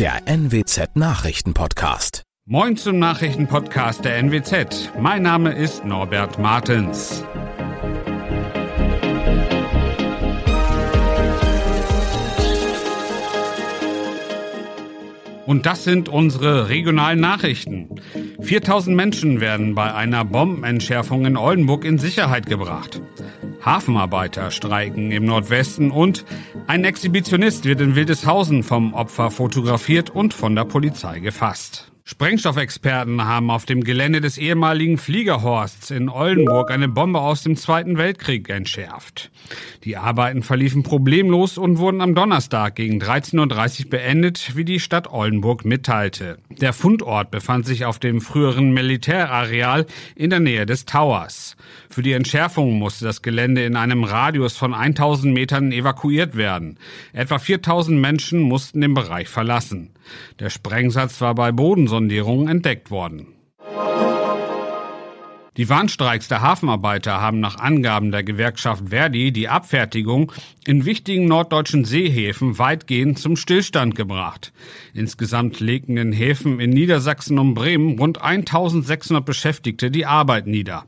der NWZ Nachrichtenpodcast. Moin zum Nachrichtenpodcast der NWZ. Mein Name ist Norbert Martens. Und das sind unsere regionalen Nachrichten. 4000 Menschen werden bei einer Bombenentschärfung in Oldenburg in Sicherheit gebracht. Hafenarbeiter streiken im Nordwesten und ein Exhibitionist wird in Wildeshausen vom Opfer fotografiert und von der Polizei gefasst. Sprengstoffexperten haben auf dem Gelände des ehemaligen Fliegerhorsts in Oldenburg eine Bombe aus dem Zweiten Weltkrieg entschärft. Die Arbeiten verliefen problemlos und wurden am Donnerstag gegen 13.30 Uhr beendet, wie die Stadt Oldenburg mitteilte. Der Fundort befand sich auf dem früheren Militärareal in der Nähe des Towers. Für die Entschärfung musste das Gelände in einem Radius von 1000 Metern evakuiert werden. Etwa 4000 Menschen mussten den Bereich verlassen. Der Sprengsatz war bei Bodensondierungen entdeckt worden. Die Warnstreiks der Hafenarbeiter haben nach Angaben der Gewerkschaft Verdi die Abfertigung in wichtigen norddeutschen Seehäfen weitgehend zum Stillstand gebracht. Insgesamt legten in Häfen in Niedersachsen und Bremen rund 1600 Beschäftigte die Arbeit nieder.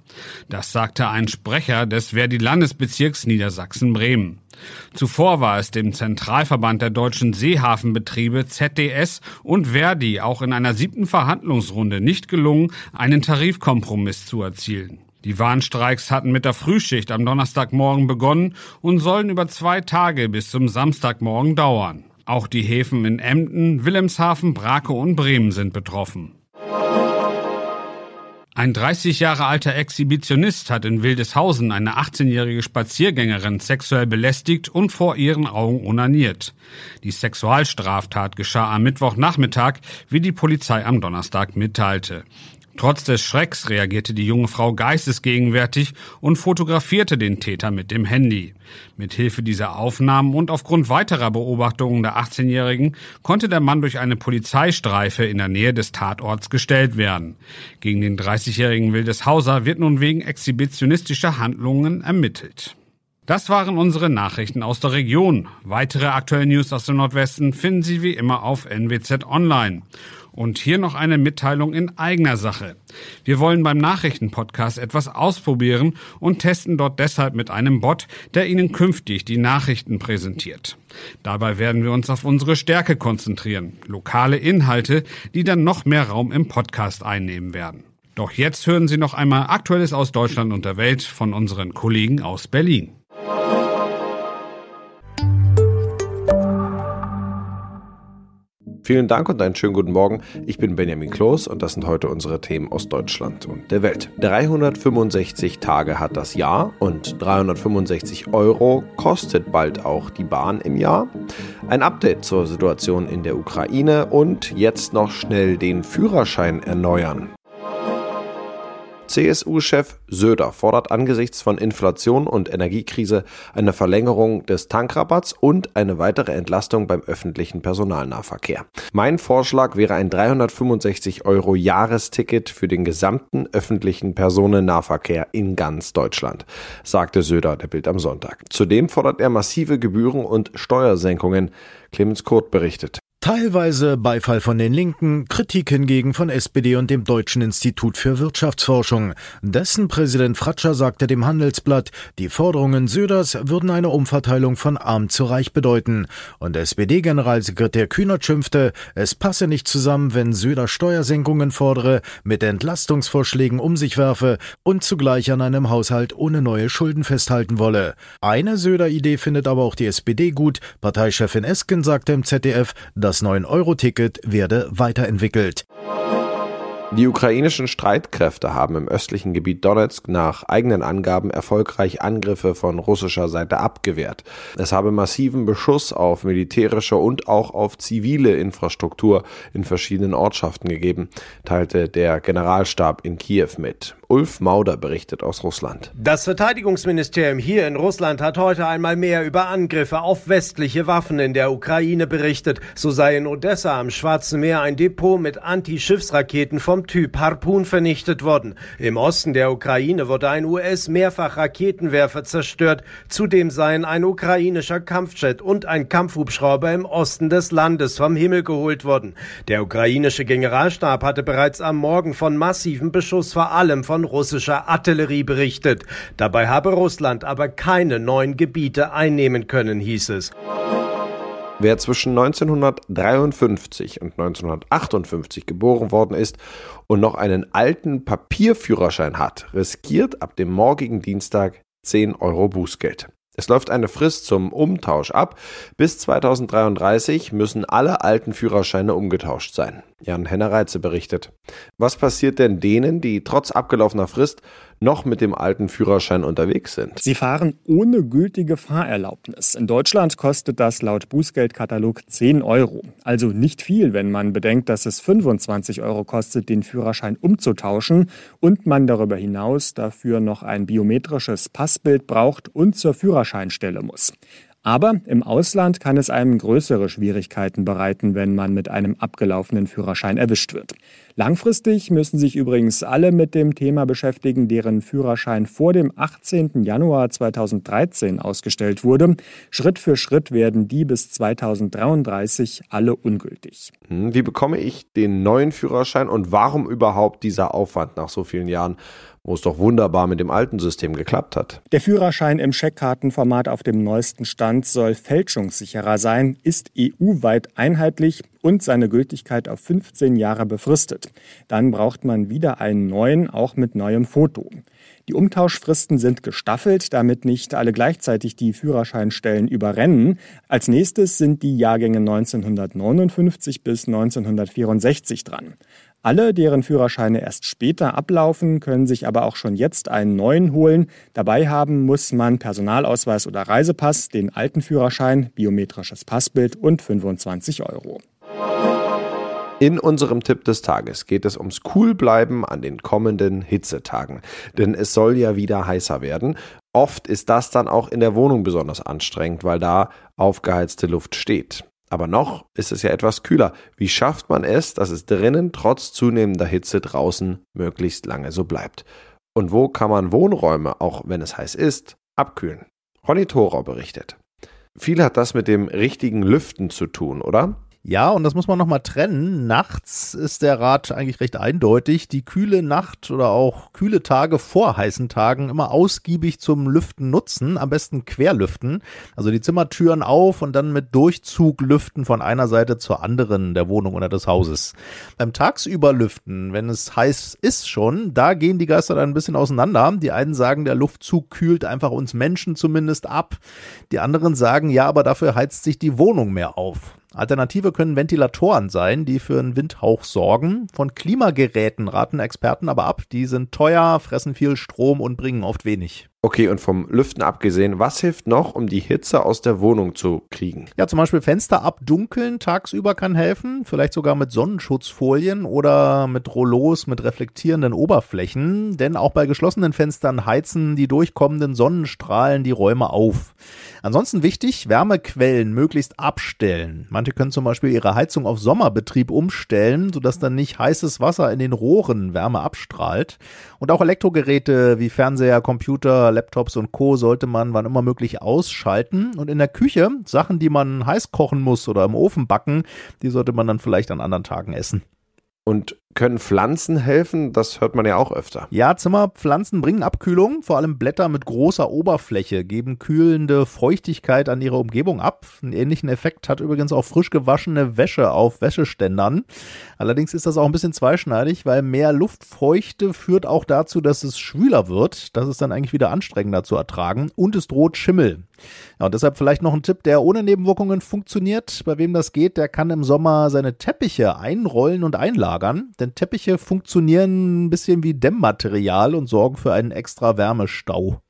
Das sagte ein Sprecher des Verdi-Landesbezirks Niedersachsen-Bremen. Zuvor war es dem Zentralverband der deutschen Seehafenbetriebe ZDS und Verdi auch in einer siebten Verhandlungsrunde nicht gelungen, einen Tarifkompromiss zu erzielen. Die Warnstreiks hatten mit der Frühschicht am Donnerstagmorgen begonnen und sollen über zwei Tage bis zum Samstagmorgen dauern. Auch die Häfen in Emden, Wilhelmshaven, Brake und Bremen sind betroffen. Ein 30 Jahre alter Exhibitionist hat in Wildeshausen eine 18-jährige Spaziergängerin sexuell belästigt und vor ihren Augen onaniert. Die Sexualstraftat geschah am Mittwochnachmittag, wie die Polizei am Donnerstag mitteilte. Trotz des Schrecks reagierte die junge Frau geistesgegenwärtig und fotografierte den Täter mit dem Handy. Mit Hilfe dieser Aufnahmen und aufgrund weiterer Beobachtungen der 18-Jährigen konnte der Mann durch eine Polizeistreife in der Nähe des Tatorts gestellt werden. Gegen den 30-jährigen Wildeshauser wird nun wegen exhibitionistischer Handlungen ermittelt. Das waren unsere Nachrichten aus der Region. Weitere aktuelle News aus dem Nordwesten finden Sie wie immer auf NWZ Online. Und hier noch eine Mitteilung in eigener Sache. Wir wollen beim Nachrichtenpodcast etwas ausprobieren und testen dort deshalb mit einem Bot, der Ihnen künftig die Nachrichten präsentiert. Dabei werden wir uns auf unsere Stärke konzentrieren, lokale Inhalte, die dann noch mehr Raum im Podcast einnehmen werden. Doch jetzt hören Sie noch einmal Aktuelles aus Deutschland und der Welt von unseren Kollegen aus Berlin. Vielen Dank und einen schönen guten Morgen. Ich bin Benjamin Kloß und das sind heute unsere Themen aus Deutschland und der Welt. 365 Tage hat das Jahr und 365 Euro kostet bald auch die Bahn im Jahr. Ein Update zur Situation in der Ukraine und jetzt noch schnell den Führerschein erneuern. CSU-Chef Söder fordert angesichts von Inflation und Energiekrise eine Verlängerung des Tankrabatts und eine weitere Entlastung beim öffentlichen Personalnahverkehr. Mein Vorschlag wäre ein 365 Euro Jahresticket für den gesamten öffentlichen Personennahverkehr in ganz Deutschland, sagte Söder der Bild am Sonntag. Zudem fordert er massive Gebühren und Steuersenkungen. Clemens Kurt berichtet. Teilweise Beifall von den Linken, Kritik hingegen von SPD und dem Deutschen Institut für Wirtschaftsforschung. Dessen Präsident Fratscher sagte dem Handelsblatt, die Forderungen Söders würden eine Umverteilung von arm zu reich bedeuten. Und SPD-Generalsekretär Kühnert schimpfte, es passe nicht zusammen, wenn Söder Steuersenkungen fordere, mit Entlastungsvorschlägen um sich werfe und zugleich an einem Haushalt ohne neue Schulden festhalten wolle. Eine Söder-Idee findet aber auch die SPD gut. Parteichefin Esken sagte im ZDF, dass das 9-Euro-Ticket werde weiterentwickelt. Die ukrainischen Streitkräfte haben im östlichen Gebiet Donetsk nach eigenen Angaben erfolgreich Angriffe von russischer Seite abgewehrt. Es habe massiven Beschuss auf militärische und auch auf zivile Infrastruktur in verschiedenen Ortschaften gegeben, teilte der Generalstab in Kiew mit. Ulf Mauder berichtet aus Russland. Das Verteidigungsministerium hier in Russland hat heute einmal mehr über Angriffe auf westliche Waffen in der Ukraine berichtet. So sei in Odessa am Schwarzen Meer ein Depot mit Anti-Schiffsraketen vom Typ Harpoon vernichtet worden. Im Osten der Ukraine wurde ein US-Mehrfach-Raketenwerfer zerstört. Zudem seien ein ukrainischer Kampfjet und ein Kampfhubschrauber im Osten des Landes vom Himmel geholt worden. Der ukrainische Generalstab hatte bereits am Morgen von massivem Beschuss vor allem von russischer Artillerie berichtet. Dabei habe Russland aber keine neuen Gebiete einnehmen können, hieß es. Wer zwischen 1953 und 1958 geboren worden ist und noch einen alten Papierführerschein hat, riskiert ab dem morgigen Dienstag 10 Euro Bußgeld. Es läuft eine Frist zum Umtausch ab. Bis 2033 müssen alle alten Führerscheine umgetauscht sein. Jan Hennereitze berichtet. Was passiert denn denen, die trotz abgelaufener Frist noch mit dem alten Führerschein unterwegs sind? Sie fahren ohne gültige Fahrerlaubnis. In Deutschland kostet das laut Bußgeldkatalog 10 Euro. Also nicht viel, wenn man bedenkt, dass es 25 Euro kostet, den Führerschein umzutauschen und man darüber hinaus dafür noch ein biometrisches Passbild braucht und zur Führerscheinstelle muss. Aber im Ausland kann es einem größere Schwierigkeiten bereiten, wenn man mit einem abgelaufenen Führerschein erwischt wird. Langfristig müssen sich übrigens alle mit dem Thema beschäftigen, deren Führerschein vor dem 18. Januar 2013 ausgestellt wurde. Schritt für Schritt werden die bis 2033 alle ungültig. Hm, wie bekomme ich den neuen Führerschein und warum überhaupt dieser Aufwand nach so vielen Jahren? Wo es doch wunderbar mit dem alten System geklappt hat. Der Führerschein im Scheckkartenformat auf dem neuesten Stand soll fälschungssicherer sein, ist EU-weit einheitlich und seine Gültigkeit auf 15 Jahre befristet. Dann braucht man wieder einen neuen, auch mit neuem Foto. Die Umtauschfristen sind gestaffelt, damit nicht alle gleichzeitig die Führerscheinstellen überrennen. Als nächstes sind die Jahrgänge 1959 bis 1964 dran. Alle, deren Führerscheine erst später ablaufen, können sich aber auch schon jetzt einen neuen holen. Dabei haben muss man Personalausweis oder Reisepass, den alten Führerschein, biometrisches Passbild und 25 Euro. In unserem Tipp des Tages geht es ums Coolbleiben an den kommenden Hitzetagen. Denn es soll ja wieder heißer werden. Oft ist das dann auch in der Wohnung besonders anstrengend, weil da aufgeheizte Luft steht. Aber noch ist es ja etwas kühler. Wie schafft man es, dass es drinnen trotz zunehmender Hitze draußen möglichst lange so bleibt? Und wo kann man Wohnräume, auch wenn es heiß ist, abkühlen? Ronny Thorau berichtet. Viel hat das mit dem richtigen Lüften zu tun, oder? Ja, und das muss man nochmal trennen. Nachts ist der Rat eigentlich recht eindeutig. Die kühle Nacht oder auch kühle Tage vor heißen Tagen immer ausgiebig zum Lüften nutzen. Am besten querlüften. Also die Zimmertüren auf und dann mit Durchzug lüften von einer Seite zur anderen der Wohnung oder des Hauses. Beim Tagsüber lüften, wenn es heiß ist schon, da gehen die Geister dann ein bisschen auseinander. Die einen sagen, der Luftzug kühlt einfach uns Menschen zumindest ab. Die anderen sagen, ja, aber dafür heizt sich die Wohnung mehr auf. Alternative können Ventilatoren sein, die für einen Windhauch sorgen. Von Klimageräten raten Experten aber ab. Die sind teuer, fressen viel Strom und bringen oft wenig. Okay, und vom Lüften abgesehen, was hilft noch, um die Hitze aus der Wohnung zu kriegen? Ja, zum Beispiel Fenster abdunkeln tagsüber kann helfen, vielleicht sogar mit Sonnenschutzfolien oder mit Rollos mit reflektierenden Oberflächen, denn auch bei geschlossenen Fenstern heizen die durchkommenden Sonnenstrahlen die Räume auf. Ansonsten wichtig, Wärmequellen möglichst abstellen. Manche können zum Beispiel ihre Heizung auf Sommerbetrieb umstellen, sodass dann nicht heißes Wasser in den Rohren Wärme abstrahlt. Und auch Elektrogeräte wie Fernseher, Computer, Laptops und Co. sollte man wann immer möglich ausschalten. Und in der Küche, Sachen, die man heiß kochen muss oder im Ofen backen, die sollte man dann vielleicht an anderen Tagen essen. Und können Pflanzen helfen? Das hört man ja auch öfter. Ja, Zimmerpflanzen bringen Abkühlung. Vor allem Blätter mit großer Oberfläche geben kühlende Feuchtigkeit an ihre Umgebung ab. Einen ähnlichen Effekt hat übrigens auch frisch gewaschene Wäsche auf Wäscheständern. Allerdings ist das auch ein bisschen zweischneidig, weil mehr Luftfeuchte führt auch dazu, dass es schwüler wird. Das ist dann eigentlich wieder anstrengender zu ertragen und es droht Schimmel. Ja, und deshalb vielleicht noch ein Tipp, der ohne Nebenwirkungen funktioniert. Bei wem das geht, der kann im Sommer seine Teppiche einrollen und einlagern denn Teppiche funktionieren ein bisschen wie Dämmmaterial und sorgen für einen extra Wärmestau.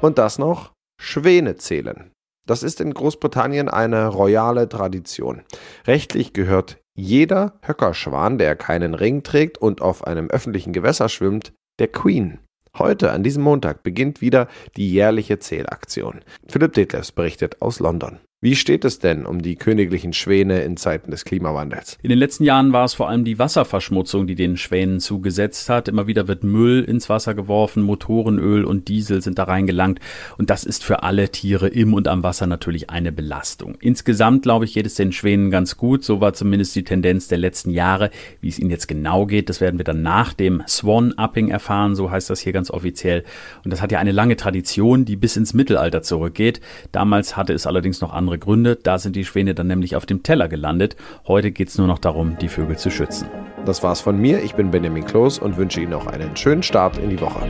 Und das noch? Schwäne zählen. Das ist in Großbritannien eine royale Tradition. Rechtlich gehört jeder Höckerschwan, der keinen Ring trägt und auf einem öffentlichen Gewässer schwimmt, der Queen. Heute, an diesem Montag, beginnt wieder die jährliche Zählaktion. Philipp Detlefs berichtet aus London. Wie steht es denn um die königlichen Schwäne in Zeiten des Klimawandels? In den letzten Jahren war es vor allem die Wasserverschmutzung, die den Schwänen zugesetzt hat. Immer wieder wird Müll ins Wasser geworfen, Motorenöl und Diesel sind da reingelangt. Und das ist für alle Tiere im und am Wasser natürlich eine Belastung. Insgesamt, glaube ich, geht es den Schwänen ganz gut. So war zumindest die Tendenz der letzten Jahre. Wie es ihnen jetzt genau geht, das werden wir dann nach dem Swan-Upping erfahren. So heißt das hier ganz offiziell. Und das hat ja eine lange Tradition, die bis ins Mittelalter zurückgeht. Damals hatte es allerdings noch andere andere Gründe. Da sind die Schwäne dann nämlich auf dem Teller gelandet. Heute geht es nur noch darum, die Vögel zu schützen. Das war's von mir. Ich bin Benjamin Kloß und wünsche Ihnen noch einen schönen Start in die Woche.